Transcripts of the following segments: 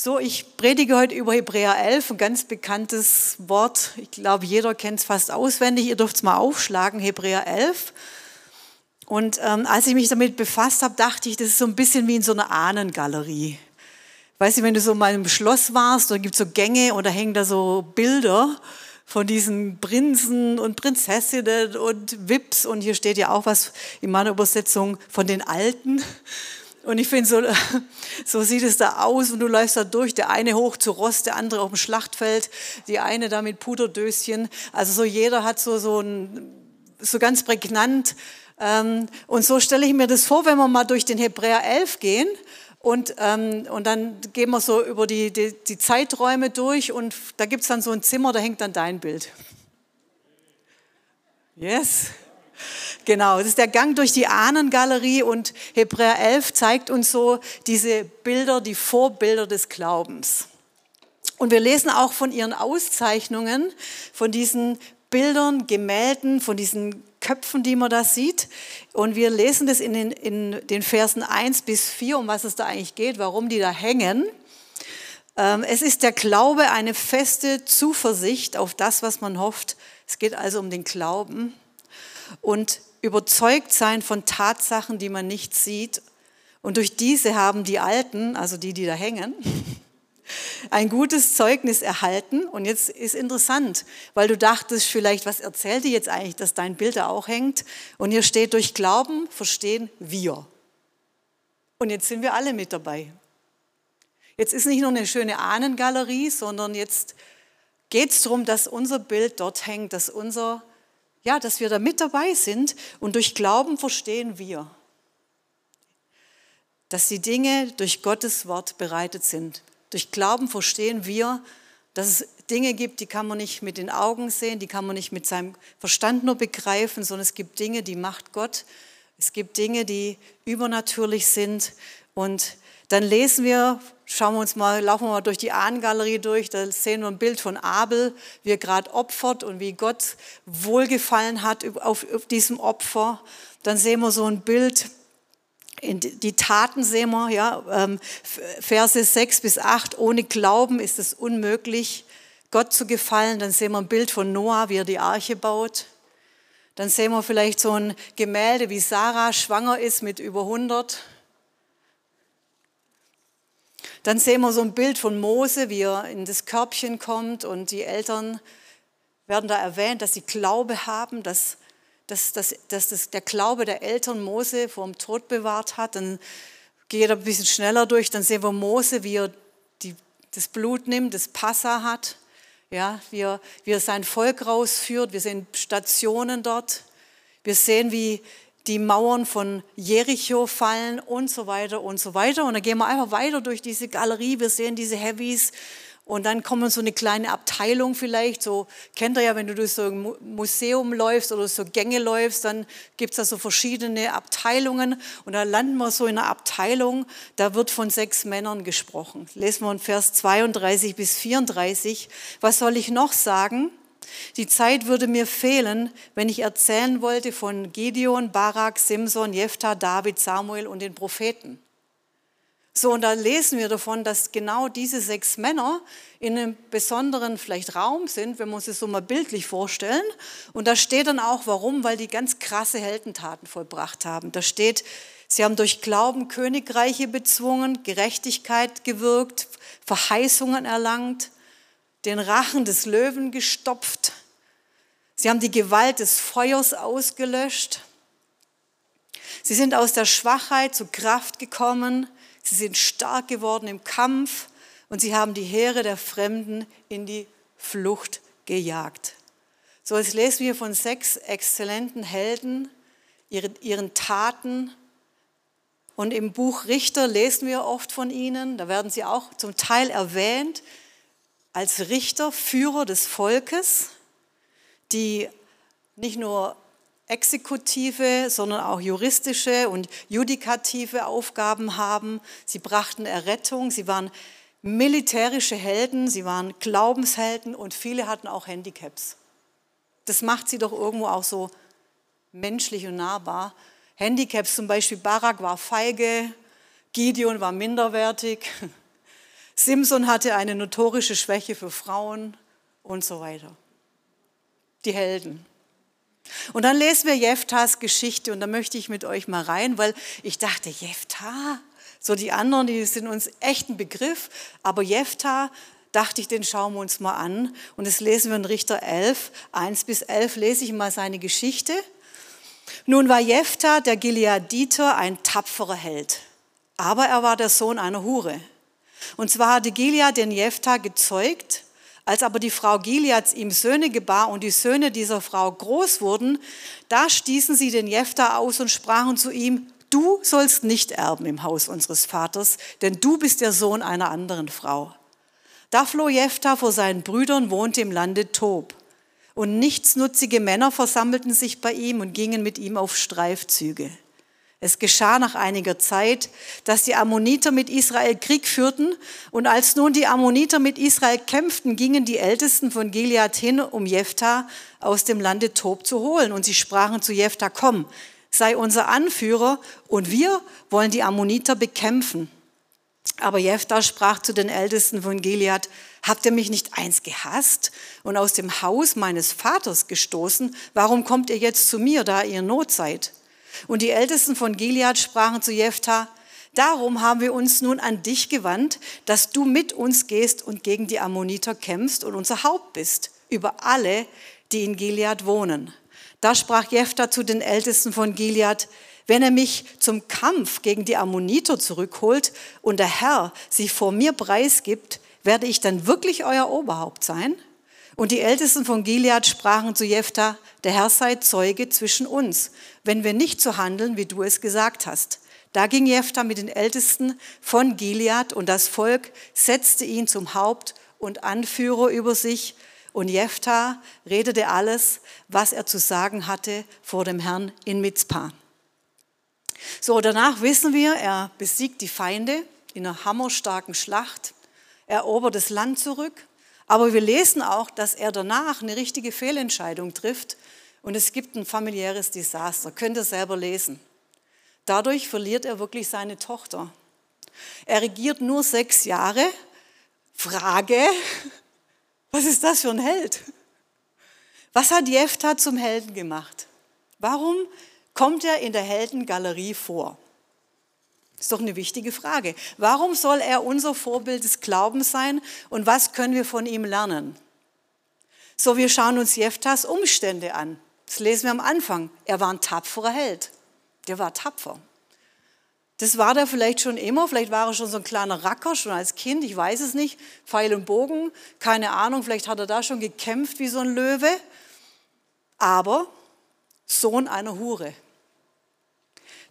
So, ich predige heute über Hebräer 11, ein ganz bekanntes Wort. Ich glaube, jeder kennt es fast auswendig. Ihr dürft es mal aufschlagen, Hebräer 11. Und ähm, als ich mich damit befasst habe, dachte ich, das ist so ein bisschen wie in so einer Ahnengalerie. Weißt du, wenn du so mal im Schloss warst, da gibt es so Gänge und da hängen da so Bilder von diesen Prinzen und Prinzessinnen und Wips. Und hier steht ja auch was in meiner Übersetzung von den Alten. Und ich finde, so, so sieht es da aus und du läufst da durch, der eine hoch zu Rost, der andere auf dem Schlachtfeld, die eine da mit Puderdöschen. Also so jeder hat so, so, ein, so ganz prägnant. Ähm, und so stelle ich mir das vor, wenn wir mal durch den Hebräer 11 gehen und, ähm, und dann gehen wir so über die, die, die Zeiträume durch und da gibt es dann so ein Zimmer, da hängt dann dein Bild. Yes. Genau, das ist der Gang durch die Ahnengalerie und Hebräer 11 zeigt uns so diese Bilder, die Vorbilder des Glaubens. Und wir lesen auch von ihren Auszeichnungen, von diesen Bildern, Gemälden, von diesen Köpfen, die man da sieht. Und wir lesen das in den, in den Versen 1 bis 4, um was es da eigentlich geht, warum die da hängen. Ähm, es ist der Glaube eine feste Zuversicht auf das, was man hofft. Es geht also um den Glauben. Und überzeugt sein von Tatsachen, die man nicht sieht. Und durch diese haben die Alten, also die, die da hängen, ein gutes Zeugnis erhalten. Und jetzt ist interessant, weil du dachtest vielleicht, was erzählt die jetzt eigentlich, dass dein Bild da auch hängt? Und hier steht, durch Glauben verstehen wir. Und jetzt sind wir alle mit dabei. Jetzt ist nicht nur eine schöne Ahnengalerie, sondern jetzt geht es darum, dass unser Bild dort hängt, dass unser ja, dass wir da mit dabei sind und durch Glauben verstehen wir, dass die Dinge durch Gottes Wort bereitet sind. Durch Glauben verstehen wir, dass es Dinge gibt, die kann man nicht mit den Augen sehen, die kann man nicht mit seinem Verstand nur begreifen, sondern es gibt Dinge, die macht Gott. Es gibt Dinge, die übernatürlich sind. Und dann lesen wir Schauen wir uns mal, laufen wir mal durch die Ahnengalerie durch, da sehen wir ein Bild von Abel, wie er gerade opfert und wie Gott wohlgefallen hat auf, auf diesem Opfer. Dann sehen wir so ein Bild, die Taten sehen wir, ja, ähm, Verse 6 bis 8, ohne Glauben ist es unmöglich, Gott zu gefallen. Dann sehen wir ein Bild von Noah, wie er die Arche baut. Dann sehen wir vielleicht so ein Gemälde, wie Sarah schwanger ist mit über 100 dann sehen wir so ein Bild von Mose, wie er in das Körbchen kommt und die Eltern werden da erwähnt, dass sie Glaube haben, dass, dass, dass, dass das, der Glaube der Eltern Mose vor dem Tod bewahrt hat. Dann geht er ein bisschen schneller durch, dann sehen wir Mose, wie er die, das Blut nimmt, das Passa hat, ja, wie, er, wie er sein Volk rausführt. Wir sehen Stationen dort. Wir sehen, wie, die Mauern von Jericho fallen und so weiter und so weiter. Und dann gehen wir einfach weiter durch diese Galerie. Wir sehen diese Heavies. Und dann kommt so eine kleine Abteilung vielleicht. So kennt ihr ja, wenn du durch so ein Museum läufst oder so Gänge läufst, dann gibt es da so verschiedene Abteilungen. Und da landen wir so in einer Abteilung, da wird von sechs Männern gesprochen. Lesen wir in Vers 32 bis 34. Was soll ich noch sagen? Die Zeit würde mir fehlen, wenn ich erzählen wollte von Gideon, Barak, Simson, Jephthah, David, Samuel und den Propheten. So, und da lesen wir davon, dass genau diese sechs Männer in einem besonderen vielleicht Raum sind, wenn wir uns das so mal bildlich vorstellen. Und da steht dann auch, warum, weil die ganz krasse Heldentaten vollbracht haben. Da steht, sie haben durch Glauben Königreiche bezwungen, Gerechtigkeit gewirkt, Verheißungen erlangt, den Rachen des Löwen gestopft. Sie haben die Gewalt des Feuers ausgelöscht. Sie sind aus der Schwachheit zur Kraft gekommen. Sie sind stark geworden im Kampf und sie haben die Heere der Fremden in die Flucht gejagt. So, jetzt lesen wir von sechs exzellenten Helden, ihren, ihren Taten. Und im Buch Richter lesen wir oft von ihnen. Da werden sie auch zum Teil erwähnt als Richter, Führer des Volkes, die nicht nur exekutive, sondern auch juristische und judikative Aufgaben haben. Sie brachten Errettung, sie waren militärische Helden, sie waren Glaubenshelden und viele hatten auch Handicaps. Das macht sie doch irgendwo auch so menschlich und nahbar. Handicaps zum Beispiel, Barak war feige, Gideon war minderwertig, Simson hatte eine notorische Schwäche für Frauen und so weiter. Die Helden. Und dann lesen wir Jeftas Geschichte und da möchte ich mit euch mal rein, weil ich dachte, Jefta, so die anderen, die sind uns echt ein Begriff, aber Jefta, dachte ich, den schauen wir uns mal an. Und das lesen wir in Richter 11, 1 bis 11, lese ich mal seine Geschichte. Nun war Jefta, der Gileaditer, ein tapferer Held, aber er war der Sohn einer Hure. Und zwar hatte Gilead den Jefta gezeugt, als aber die Frau Gileads ihm Söhne gebar und die Söhne dieser Frau groß wurden, da stießen sie den Jefta aus und sprachen zu ihm, du sollst nicht erben im Haus unseres Vaters, denn du bist der Sohn einer anderen Frau. Da floh Jephtha vor seinen Brüdern, wohnte im Lande Tob. Und nichtsnutzige Männer versammelten sich bei ihm und gingen mit ihm auf Streifzüge. Es geschah nach einiger Zeit, dass die Ammoniter mit Israel Krieg führten, und als nun die Ammoniter mit Israel kämpften, gingen die Ältesten von Gilead hin, um Jephtha aus dem Lande Tob zu holen. Und sie sprachen zu Jephtha, komm, sei unser Anführer, und wir wollen die Ammoniter bekämpfen. Aber Jephthah sprach zu den Ältesten von Gilead, habt ihr mich nicht eins gehasst und aus dem Haus meines Vaters gestoßen? Warum kommt ihr jetzt zu mir, da ihr Not seid? Und die Ältesten von Gilead sprachen zu Jephthah, darum haben wir uns nun an dich gewandt, dass du mit uns gehst und gegen die Ammoniter kämpfst und unser Haupt bist über alle, die in Gilead wohnen. Da sprach Jephthah zu den Ältesten von Gilead, wenn er mich zum Kampf gegen die Ammoniter zurückholt und der Herr sich vor mir preisgibt, werde ich dann wirklich euer Oberhaupt sein? Und die Ältesten von Gilead sprachen zu Jephthah, der Herr sei Zeuge zwischen uns, wenn wir nicht so handeln, wie du es gesagt hast. Da ging Jephthah mit den Ältesten von Gilead und das Volk setzte ihn zum Haupt und Anführer über sich. Und Jephthah redete alles, was er zu sagen hatte, vor dem Herrn in Mitzpah. So, danach wissen wir, er besiegt die Feinde in einer hammerstarken Schlacht, erobert das Land zurück. Aber wir lesen auch, dass er danach eine richtige Fehlentscheidung trifft und es gibt ein familiäres Desaster. Könnt ihr selber lesen. Dadurch verliert er wirklich seine Tochter. Er regiert nur sechs Jahre. Frage, was ist das für ein Held? Was hat Jephthah zum Helden gemacht? Warum kommt er in der Heldengalerie vor? Das ist doch eine wichtige Frage. Warum soll er unser Vorbild des Glaubens sein und was können wir von ihm lernen? So, wir schauen uns Jeftas Umstände an. Das lesen wir am Anfang. Er war ein tapferer Held. Der war tapfer. Das war der vielleicht schon immer, vielleicht war er schon so ein kleiner Racker, schon als Kind, ich weiß es nicht. Pfeil und Bogen, keine Ahnung, vielleicht hat er da schon gekämpft wie so ein Löwe. Aber Sohn einer Hure.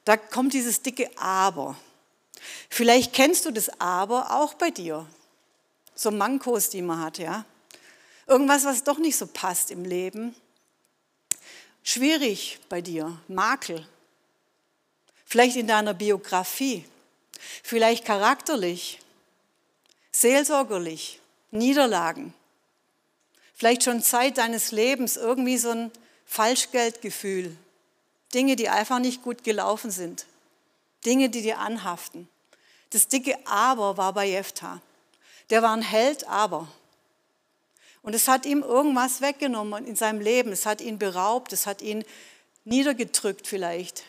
Da kommt dieses dicke Aber. Vielleicht kennst du das Aber auch bei dir. So Mankos, die man hat, ja. Irgendwas, was doch nicht so passt im Leben. Schwierig bei dir, Makel. Vielleicht in deiner Biografie. Vielleicht charakterlich, seelsorgerlich, Niederlagen. Vielleicht schon Zeit deines Lebens irgendwie so ein Falschgeldgefühl, Dinge, die einfach nicht gut gelaufen sind. Dinge, die dir anhaften. Das dicke Aber war bei Jephthah. Der war ein Held, aber. Und es hat ihm irgendwas weggenommen in seinem Leben. Es hat ihn beraubt, es hat ihn niedergedrückt vielleicht.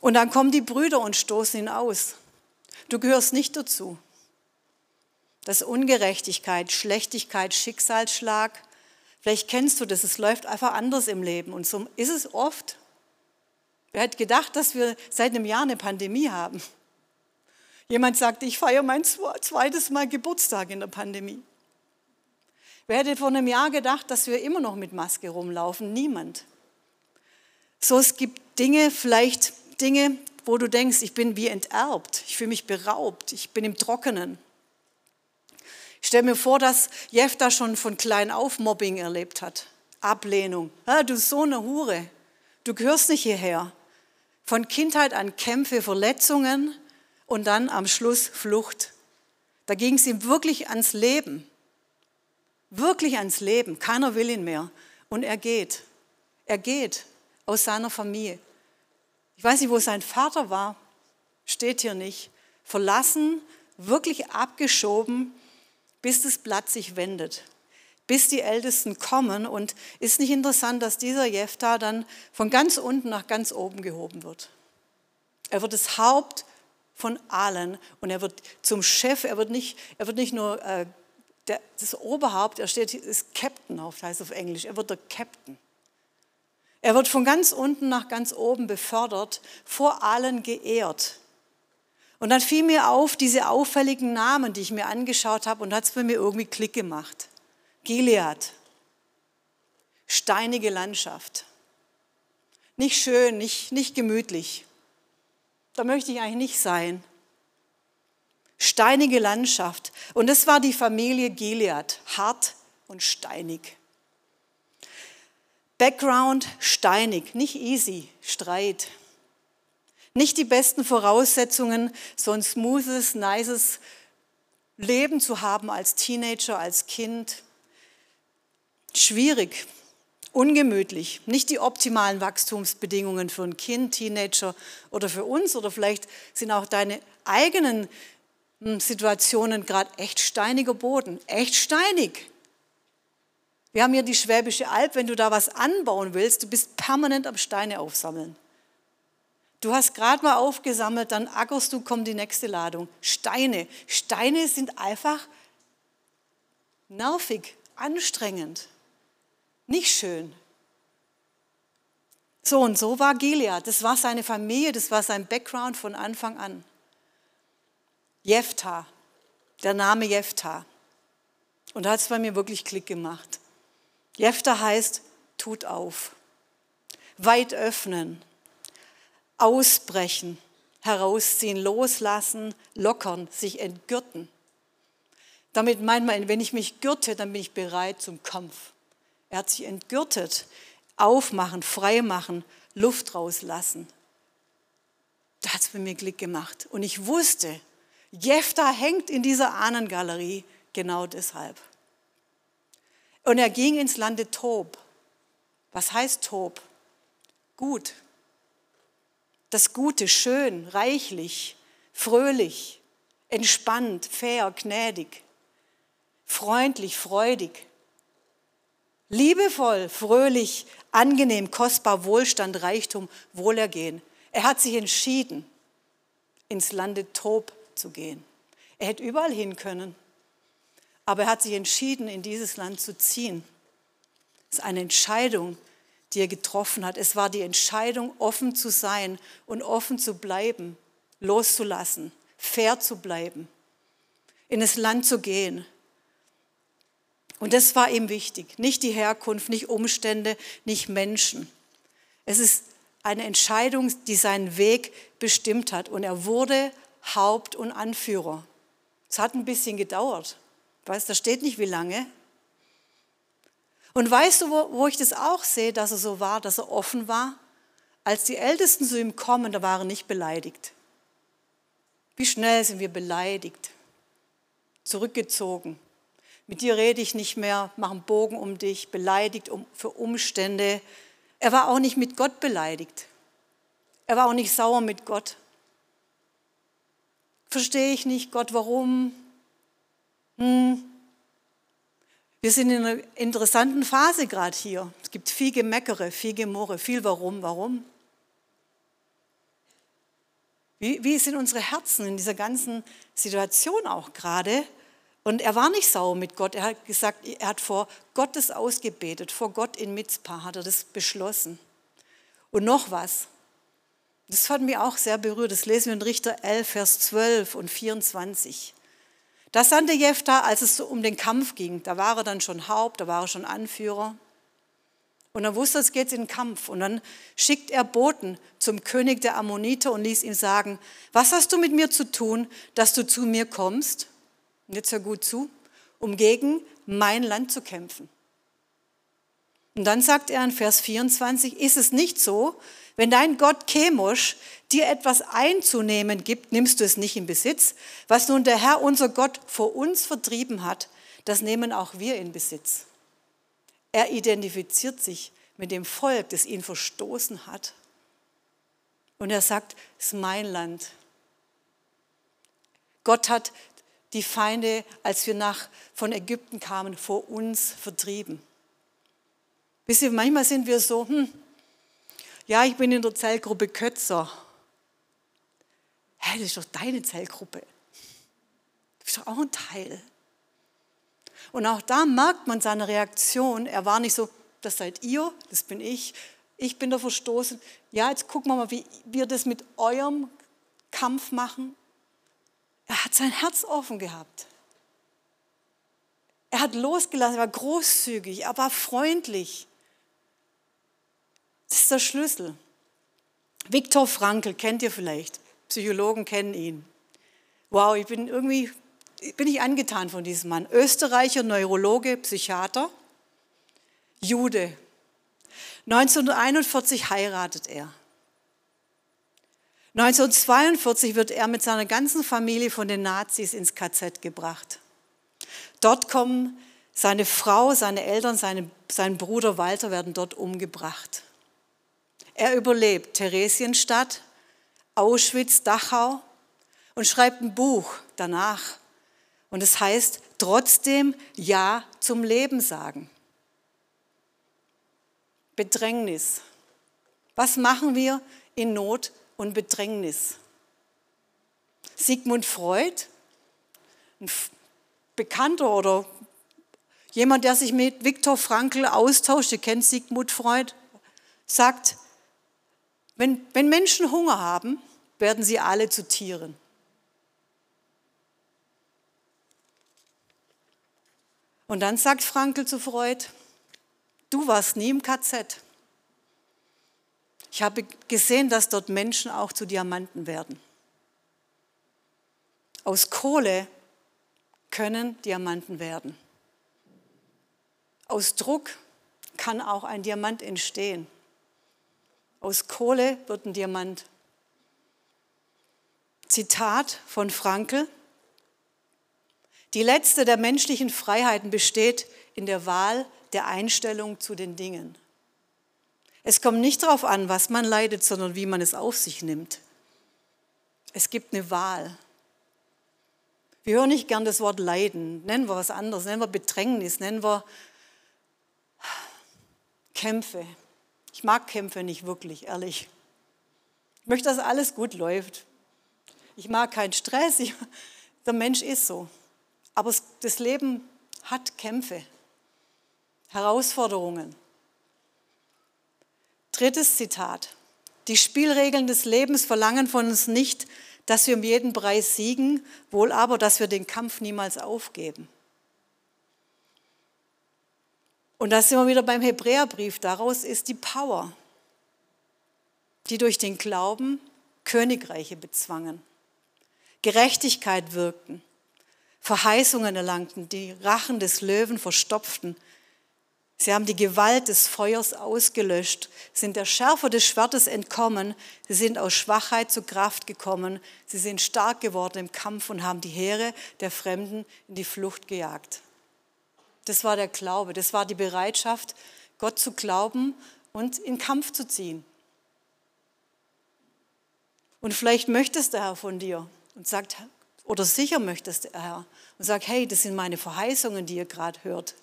Und dann kommen die Brüder und stoßen ihn aus. Du gehörst nicht dazu. Das ist Ungerechtigkeit, Schlechtigkeit, Schicksalsschlag. Vielleicht kennst du das, es läuft einfach anders im Leben. Und so ist es oft. Wer hätte gedacht, dass wir seit einem Jahr eine Pandemie haben? Jemand sagt, ich feiere mein zweites Mal Geburtstag in der Pandemie. Wer hätte vor einem Jahr gedacht, dass wir immer noch mit Maske rumlaufen? Niemand. So, es gibt Dinge, vielleicht Dinge, wo du denkst, ich bin wie enterbt, ich fühle mich beraubt, ich bin im Trockenen. Ich stelle mir vor, dass Jefta schon von klein auf Mobbing erlebt hat. Ablehnung. Ah, du so eine Hure. Du gehörst nicht hierher. Von Kindheit an Kämpfe, Verletzungen und dann am Schluss Flucht. Da ging es ihm wirklich ans Leben. Wirklich ans Leben. Keiner will ihn mehr. Und er geht. Er geht aus seiner Familie. Ich weiß nicht, wo sein Vater war. Steht hier nicht. Verlassen, wirklich abgeschoben, bis das Blatt sich wendet, bis die Ältesten kommen. Und ist nicht interessant, dass dieser Jephthah dann von ganz unten nach ganz oben gehoben wird. Er wird das Haupt von allen und er wird zum Chef, er wird nicht, er wird nicht nur äh, der, das Oberhaupt, er steht, ist Captain auf, heißt auf Englisch, er wird der Captain. Er wird von ganz unten nach ganz oben befördert, vor allen geehrt. Und dann fiel mir auf, diese auffälligen Namen, die ich mir angeschaut habe, und hat es bei mir irgendwie Klick gemacht. Gilead, steinige Landschaft. Nicht schön, nicht, nicht gemütlich. Da möchte ich eigentlich nicht sein. Steinige Landschaft. Und das war die Familie Gilead, hart und steinig. Background steinig, nicht easy, Streit. Nicht die besten Voraussetzungen, so ein smoothes, nices Leben zu haben als Teenager, als Kind. Schwierig, ungemütlich, nicht die optimalen Wachstumsbedingungen für ein Kind, Teenager oder für uns oder vielleicht sind auch deine eigenen hm, Situationen gerade echt steiniger Boden, echt steinig. Wir haben hier die Schwäbische Alb, wenn du da was anbauen willst, du bist permanent am Steine aufsammeln. Du hast gerade mal aufgesammelt, dann ackerst du, kommt die nächste Ladung. Steine. Steine sind einfach nervig, anstrengend. Nicht schön. So und so war Gilead. Das war seine Familie, das war sein Background von Anfang an. Jephthah, der Name Jephthah. Und da hat es bei mir wirklich Klick gemacht. Jephthah heißt, tut auf, weit öffnen, ausbrechen, herausziehen, loslassen, lockern, sich entgürten. Damit meint man, wenn ich mich gürte, dann bin ich bereit zum Kampf. Er hat sich entgürtet, aufmachen, freimachen, Luft rauslassen. Da hat es bei mir Klick gemacht. Und ich wusste, Jefta hängt in dieser Ahnengalerie genau deshalb. Und er ging ins Lande Tob. Was heißt Tob? Gut. Das Gute, schön, reichlich, fröhlich, entspannt, fair, gnädig, freundlich, freudig. Liebevoll, fröhlich, angenehm, kostbar, Wohlstand, Reichtum, Wohlergehen. Er hat sich entschieden, ins Lande Tob zu gehen. Er hätte überall hin können, aber er hat sich entschieden, in dieses Land zu ziehen. Das ist eine Entscheidung, die er getroffen hat. Es war die Entscheidung, offen zu sein und offen zu bleiben, loszulassen, fair zu bleiben, in das Land zu gehen, und das war ihm wichtig. Nicht die Herkunft, nicht Umstände, nicht Menschen. Es ist eine Entscheidung, die seinen Weg bestimmt hat. Und er wurde Haupt und Anführer. Es hat ein bisschen gedauert. Weißt, da steht nicht wie lange. Und weißt du, wo, wo ich das auch sehe, dass er so war, dass er offen war? Als die Ältesten zu ihm kommen, da waren nicht beleidigt. Wie schnell sind wir beleidigt, zurückgezogen, mit dir rede ich nicht mehr, mach einen Bogen um dich, beleidigt um, für Umstände. Er war auch nicht mit Gott beleidigt. Er war auch nicht sauer mit Gott. Verstehe ich nicht, Gott, warum? Hm. Wir sind in einer interessanten Phase gerade hier. Es gibt viel Gemeckere, viel Gemurre, viel Warum, warum? Wie, wie sind unsere Herzen in dieser ganzen Situation auch gerade? Und er war nicht sauer mit Gott. Er hat gesagt, er hat vor Gottes ausgebetet, vor Gott in Mitzpah hat er das beschlossen. Und noch was. Das hat mich auch sehr berührt. Das lesen wir in Richter 11, Vers 12 und 24. Da sandte Jephthah, als es um den Kampf ging. Da war er dann schon Haupt, da war er schon Anführer. Und er wusste, es geht in den Kampf. Und dann schickt er Boten zum König der Ammoniter und ließ ihm sagen, was hast du mit mir zu tun, dass du zu mir kommst? Jetzt hör gut zu, um gegen mein Land zu kämpfen. Und dann sagt er in Vers 24, ist es nicht so, wenn dein Gott Chemosh dir etwas einzunehmen gibt, nimmst du es nicht in Besitz. Was nun der Herr, unser Gott, vor uns vertrieben hat, das nehmen auch wir in Besitz. Er identifiziert sich mit dem Volk, das ihn verstoßen hat. Und er sagt, es ist mein Land. Gott hat die Feinde, als wir nach, von Ägypten kamen, vor uns vertrieben. Wisst ihr, manchmal sind wir so, hm, ja, ich bin in der Zellgruppe Kötzer. Hä, das ist doch deine Zellgruppe. Du bist doch auch ein Teil. Und auch da merkt man seine Reaktion. Er war nicht so, das seid ihr, das bin ich, ich bin da verstoßen. Ja, jetzt gucken wir mal, wie wir das mit eurem Kampf machen. Er hat sein Herz offen gehabt. Er hat losgelassen, er war großzügig, er war freundlich. Das ist der Schlüssel. Viktor Frankl kennt ihr vielleicht. Psychologen kennen ihn. Wow, ich bin irgendwie bin ich angetan von diesem Mann. Österreicher, Neurologe, Psychiater, Jude. 1941 heiratet er. 1942 wird er mit seiner ganzen Familie von den Nazis ins KZ gebracht. Dort kommen seine Frau, seine Eltern, seine, sein Bruder Walter werden dort umgebracht. Er überlebt Theresienstadt, Auschwitz, Dachau und schreibt ein Buch danach. Und es heißt, trotzdem Ja zum Leben sagen. Bedrängnis. Was machen wir in Not und Bedrängnis? Sigmund Freud, ein Bekannter oder jemand, der sich mit Viktor Frankl austauscht, ihr kennt Sigmund Freud, sagt, wenn, wenn Menschen Hunger haben, werden sie alle zu Tieren. Und dann sagt Frankl zu Freud, du warst nie im KZ. Ich habe gesehen, dass dort Menschen auch zu Diamanten werden. Aus Kohle können Diamanten werden. Aus Druck kann auch ein Diamant entstehen. Aus Kohle wird ein Diamant. Zitat von Frankel. Die letzte der menschlichen Freiheiten besteht in der Wahl der Einstellung zu den Dingen. Es kommt nicht darauf an, was man leidet, sondern wie man es auf sich nimmt. Es gibt eine Wahl. Wir hören nicht gern das Wort Leiden. Nennen wir was anderes. Nennen wir Bedrängnis. Nennen wir Kämpfe. Ich mag Kämpfe nicht wirklich, ehrlich. Ich möchte, dass alles gut läuft. Ich mag keinen Stress. Ich, der Mensch ist so. Aber das Leben hat Kämpfe, Herausforderungen. Drittes Zitat. Die Spielregeln des Lebens verlangen von uns nicht, dass wir um jeden Preis siegen, wohl aber, dass wir den Kampf niemals aufgeben. Und da sind wir wieder beim Hebräerbrief. Daraus ist die Power, die durch den Glauben Königreiche bezwangen, Gerechtigkeit wirkten, Verheißungen erlangten, die Rachen des Löwen verstopften. Sie haben die Gewalt des Feuers ausgelöscht, sind der Schärfe des Schwertes entkommen, sie sind aus Schwachheit zu Kraft gekommen, sie sind stark geworden im Kampf und haben die Heere der Fremden in die Flucht gejagt. Das war der Glaube, das war die Bereitschaft, Gott zu glauben und in Kampf zu ziehen. Und vielleicht möchtest der Herr von dir und sagt, oder sicher möchtest der Herr und sagt, hey, das sind meine Verheißungen, die ihr gerade hört.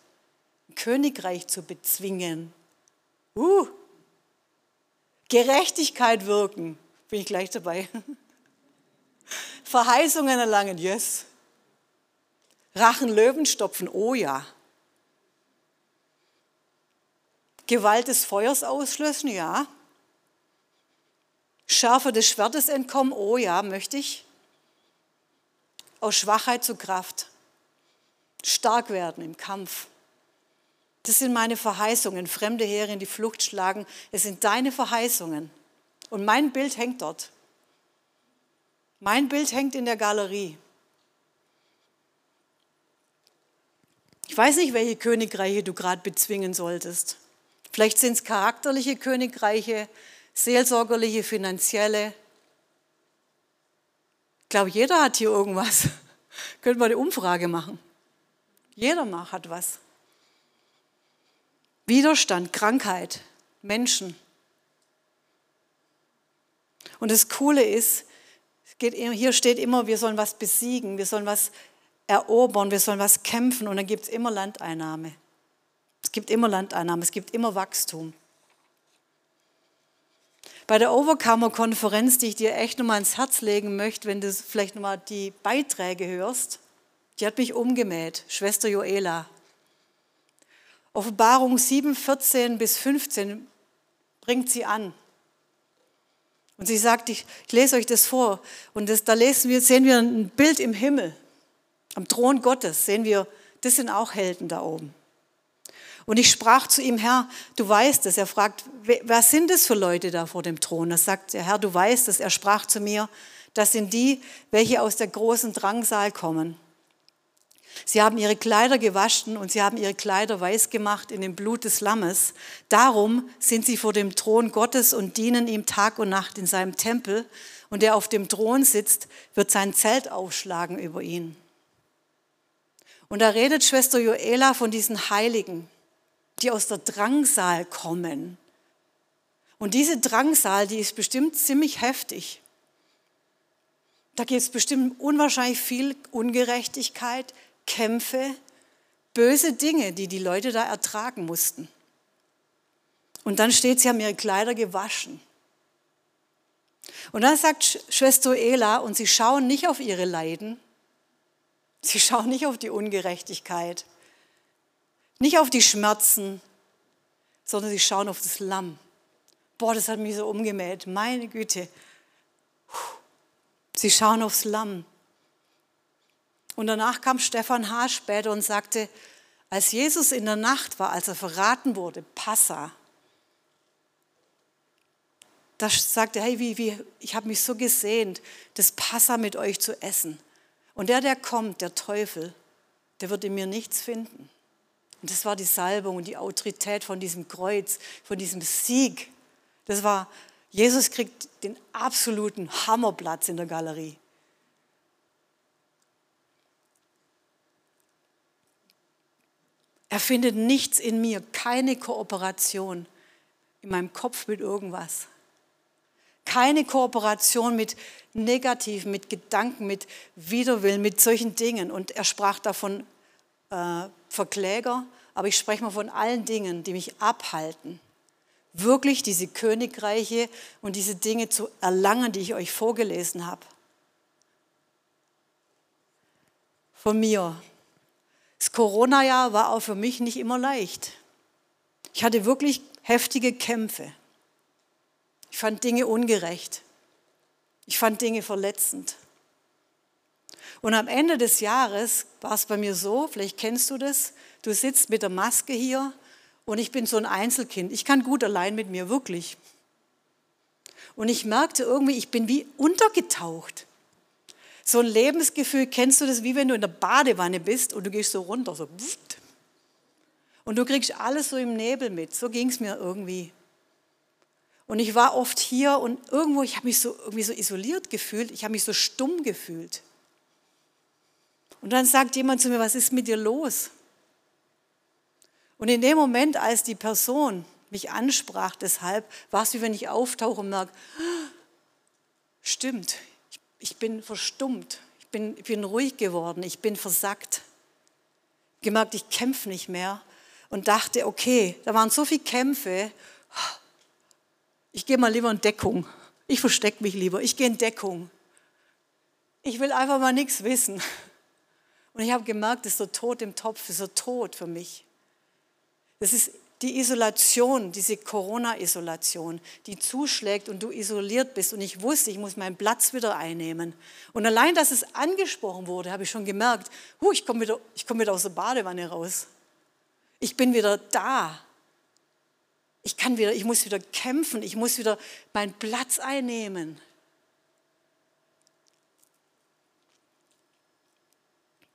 Königreich zu bezwingen. Uh, Gerechtigkeit wirken, bin ich gleich dabei. Verheißungen erlangen, yes. Rachen Löwen stopfen, oh ja. Gewalt des Feuers auslösen, ja. Schärfe des Schwertes entkommen, oh ja, möchte ich. Aus Schwachheit zu Kraft. Stark werden im Kampf. Das sind meine Verheißungen. Fremde Heere in die Flucht schlagen. Es sind deine Verheißungen. Und mein Bild hängt dort. Mein Bild hängt in der Galerie. Ich weiß nicht, welche Königreiche du gerade bezwingen solltest. Vielleicht sind es charakterliche Königreiche, seelsorgerliche, finanzielle. Ich glaube, jeder hat hier irgendwas. Könnten wir eine Umfrage machen. Jeder hat was. Widerstand, Krankheit, Menschen. Und das Coole ist, Hier steht immer, wir sollen was besiegen, wir sollen was erobern, wir sollen was kämpfen und dann gibt es immer Landeinnahme. Es gibt immer Landeinnahme, es gibt immer Wachstum. Bei der Overcomer-Konferenz, die ich dir echt nochmal ins Herz legen möchte, wenn du vielleicht nochmal die Beiträge hörst, die hat mich umgemäht, Schwester Joela. Offenbarung 7, 14 bis 15 bringt sie an. Und sie sagt, ich, ich lese euch das vor. Und das, da lesen wir, sehen wir ein Bild im Himmel. Am Thron Gottes sehen wir, das sind auch Helden da oben. Und ich sprach zu ihm, Herr, du weißt es. Er fragt, wer sind es für Leute da vor dem Thron? Er sagt, Herr, du weißt es. Er sprach zu mir, das sind die, welche aus der großen Drangsal kommen. Sie haben ihre Kleider gewaschen und sie haben ihre Kleider weiß gemacht in dem Blut des Lammes. Darum sind sie vor dem Thron Gottes und dienen ihm Tag und Nacht in seinem Tempel. Und der auf dem Thron sitzt, wird sein Zelt aufschlagen über ihn. Und da redet Schwester Joela von diesen Heiligen die aus der Drangsal kommen. Und diese Drangsal, die ist bestimmt ziemlich heftig. Da gibt es bestimmt unwahrscheinlich viel Ungerechtigkeit, Kämpfe, böse Dinge, die die Leute da ertragen mussten. Und dann steht, sie haben ihre Kleider gewaschen. Und dann sagt Schwester Ela, und sie schauen nicht auf ihre Leiden, sie schauen nicht auf die Ungerechtigkeit, nicht auf die Schmerzen, sondern sie schauen auf das Lamm. Boah, das hat mich so umgemäht. Meine Güte. Sie schauen aufs Lamm. Und danach kam Stefan H. später und sagte, als Jesus in der Nacht war, als er verraten wurde, Passa, da sagte er, hey, wie, wie, ich habe mich so gesehnt, das Passa mit euch zu essen. Und der, der kommt, der Teufel, der wird in mir nichts finden. Und das war die Salbung und die Autorität von diesem Kreuz, von diesem Sieg. Das war, Jesus kriegt den absoluten Hammerplatz in der Galerie. Er findet nichts in mir, keine Kooperation in meinem Kopf mit irgendwas. Keine Kooperation mit Negativen, mit Gedanken, mit Widerwillen, mit solchen Dingen. Und er sprach davon äh, Verkläger, aber ich spreche mal von allen Dingen, die mich abhalten, wirklich diese Königreiche und diese Dinge zu erlangen, die ich euch vorgelesen habe. Von mir. Das Corona-Jahr war auch für mich nicht immer leicht. Ich hatte wirklich heftige Kämpfe. Ich fand Dinge ungerecht. Ich fand Dinge verletzend. Und am Ende des Jahres war es bei mir so, vielleicht kennst du das, du sitzt mit der Maske hier und ich bin so ein Einzelkind. Ich kann gut allein mit mir, wirklich. Und ich merkte irgendwie, ich bin wie untergetaucht. So ein Lebensgefühl, kennst du das, wie wenn du in der Badewanne bist und du gehst so runter, so und du kriegst alles so im Nebel mit. So ging es mir irgendwie. Und ich war oft hier und irgendwo, ich habe mich so irgendwie so isoliert gefühlt, ich habe mich so stumm gefühlt. Und dann sagt jemand zu mir, was ist mit dir los? Und in dem Moment, als die Person mich ansprach, deshalb war es wie wenn ich auftauche und merke, stimmt, ich bin verstummt, ich bin, ich bin ruhig geworden, ich bin versackt. Gemerkt, ich kämpfe nicht mehr und dachte, okay, da waren so viele Kämpfe, ich gehe mal lieber in Deckung. Ich verstecke mich lieber, ich gehe in Deckung. Ich will einfach mal nichts wissen. Und ich habe gemerkt, das ist so tot im Topf, das ist so tot für mich. Das ist die Isolation, diese Corona-Isolation, die zuschlägt und du isoliert bist. Und ich wusste, ich muss meinen Platz wieder einnehmen. Und allein, dass es angesprochen wurde, habe ich schon gemerkt, huh, ich komme wieder, komm wieder aus der Badewanne raus. Ich bin wieder da. Ich kann wieder, ich muss wieder kämpfen, ich muss wieder meinen Platz einnehmen.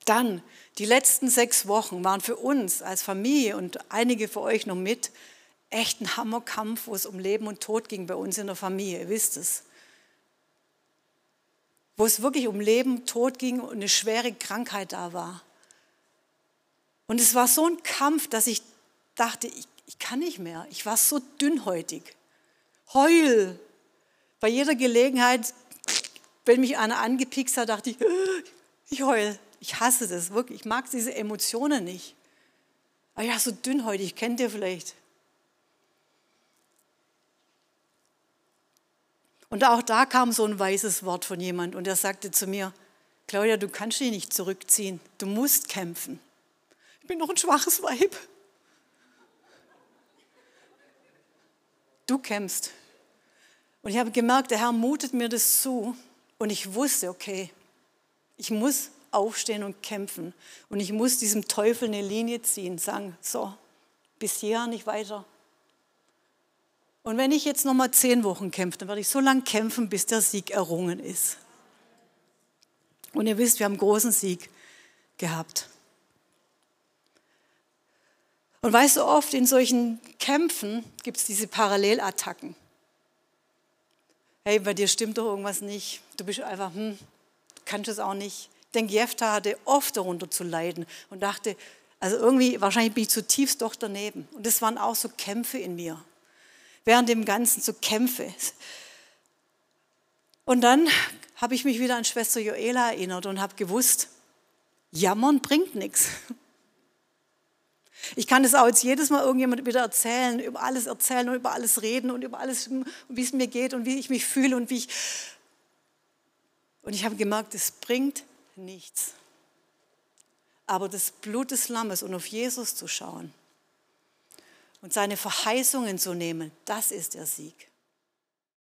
Dann, die letzten sechs Wochen waren für uns als Familie und einige für euch noch mit echt ein Hammerkampf, wo es um Leben und Tod ging bei uns in der Familie, ihr wisst es. Wo es wirklich um Leben, Tod ging und eine schwere Krankheit da war. Und es war so ein Kampf, dass ich dachte, ich, ich kann nicht mehr. Ich war so dünnhäutig. Heul. Bei jeder Gelegenheit Wenn mich einer angepikst hat, dachte ich, ich heul. Ich hasse das wirklich. Ich mag diese Emotionen nicht. Aber ja, so dünnhäutig, kennt ihr vielleicht. Und auch da kam so ein weises Wort von jemand und er sagte zu mir, Claudia, du kannst dich nicht zurückziehen, du musst kämpfen. Ich bin noch ein schwaches Weib. Du kämpfst. Und ich habe gemerkt, der Herr mutet mir das zu und ich wusste, okay, ich muss aufstehen und kämpfen und ich muss diesem Teufel eine Linie ziehen, sagen, so, bis hierher nicht weiter. Und wenn ich jetzt noch mal zehn Wochen kämpfe, dann werde ich so lange kämpfen, bis der Sieg errungen ist. Und ihr wisst, wir haben einen großen Sieg gehabt. Und weißt du, oft in solchen Kämpfen gibt es diese Parallelattacken. Hey, bei dir stimmt doch irgendwas nicht. Du bist einfach, hm, du kannst es auch nicht. Denke, Jefta hatte oft darunter zu leiden und dachte, also irgendwie, wahrscheinlich bin ich zutiefst doch daneben. Und das waren auch so Kämpfe in mir während dem Ganzen so Kämpfe. Und dann habe ich mich wieder an Schwester Joela erinnert und habe gewusst, jammern bringt nichts. Ich kann das auch jetzt jedes Mal irgendjemand wieder erzählen, über alles erzählen und über alles reden und über alles, wie es mir geht und wie ich mich fühle und wie ich. Und ich habe gemerkt, es bringt nichts. Aber das Blut des Lammes und auf Jesus zu schauen, und seine Verheißungen zu nehmen, das ist der Sieg.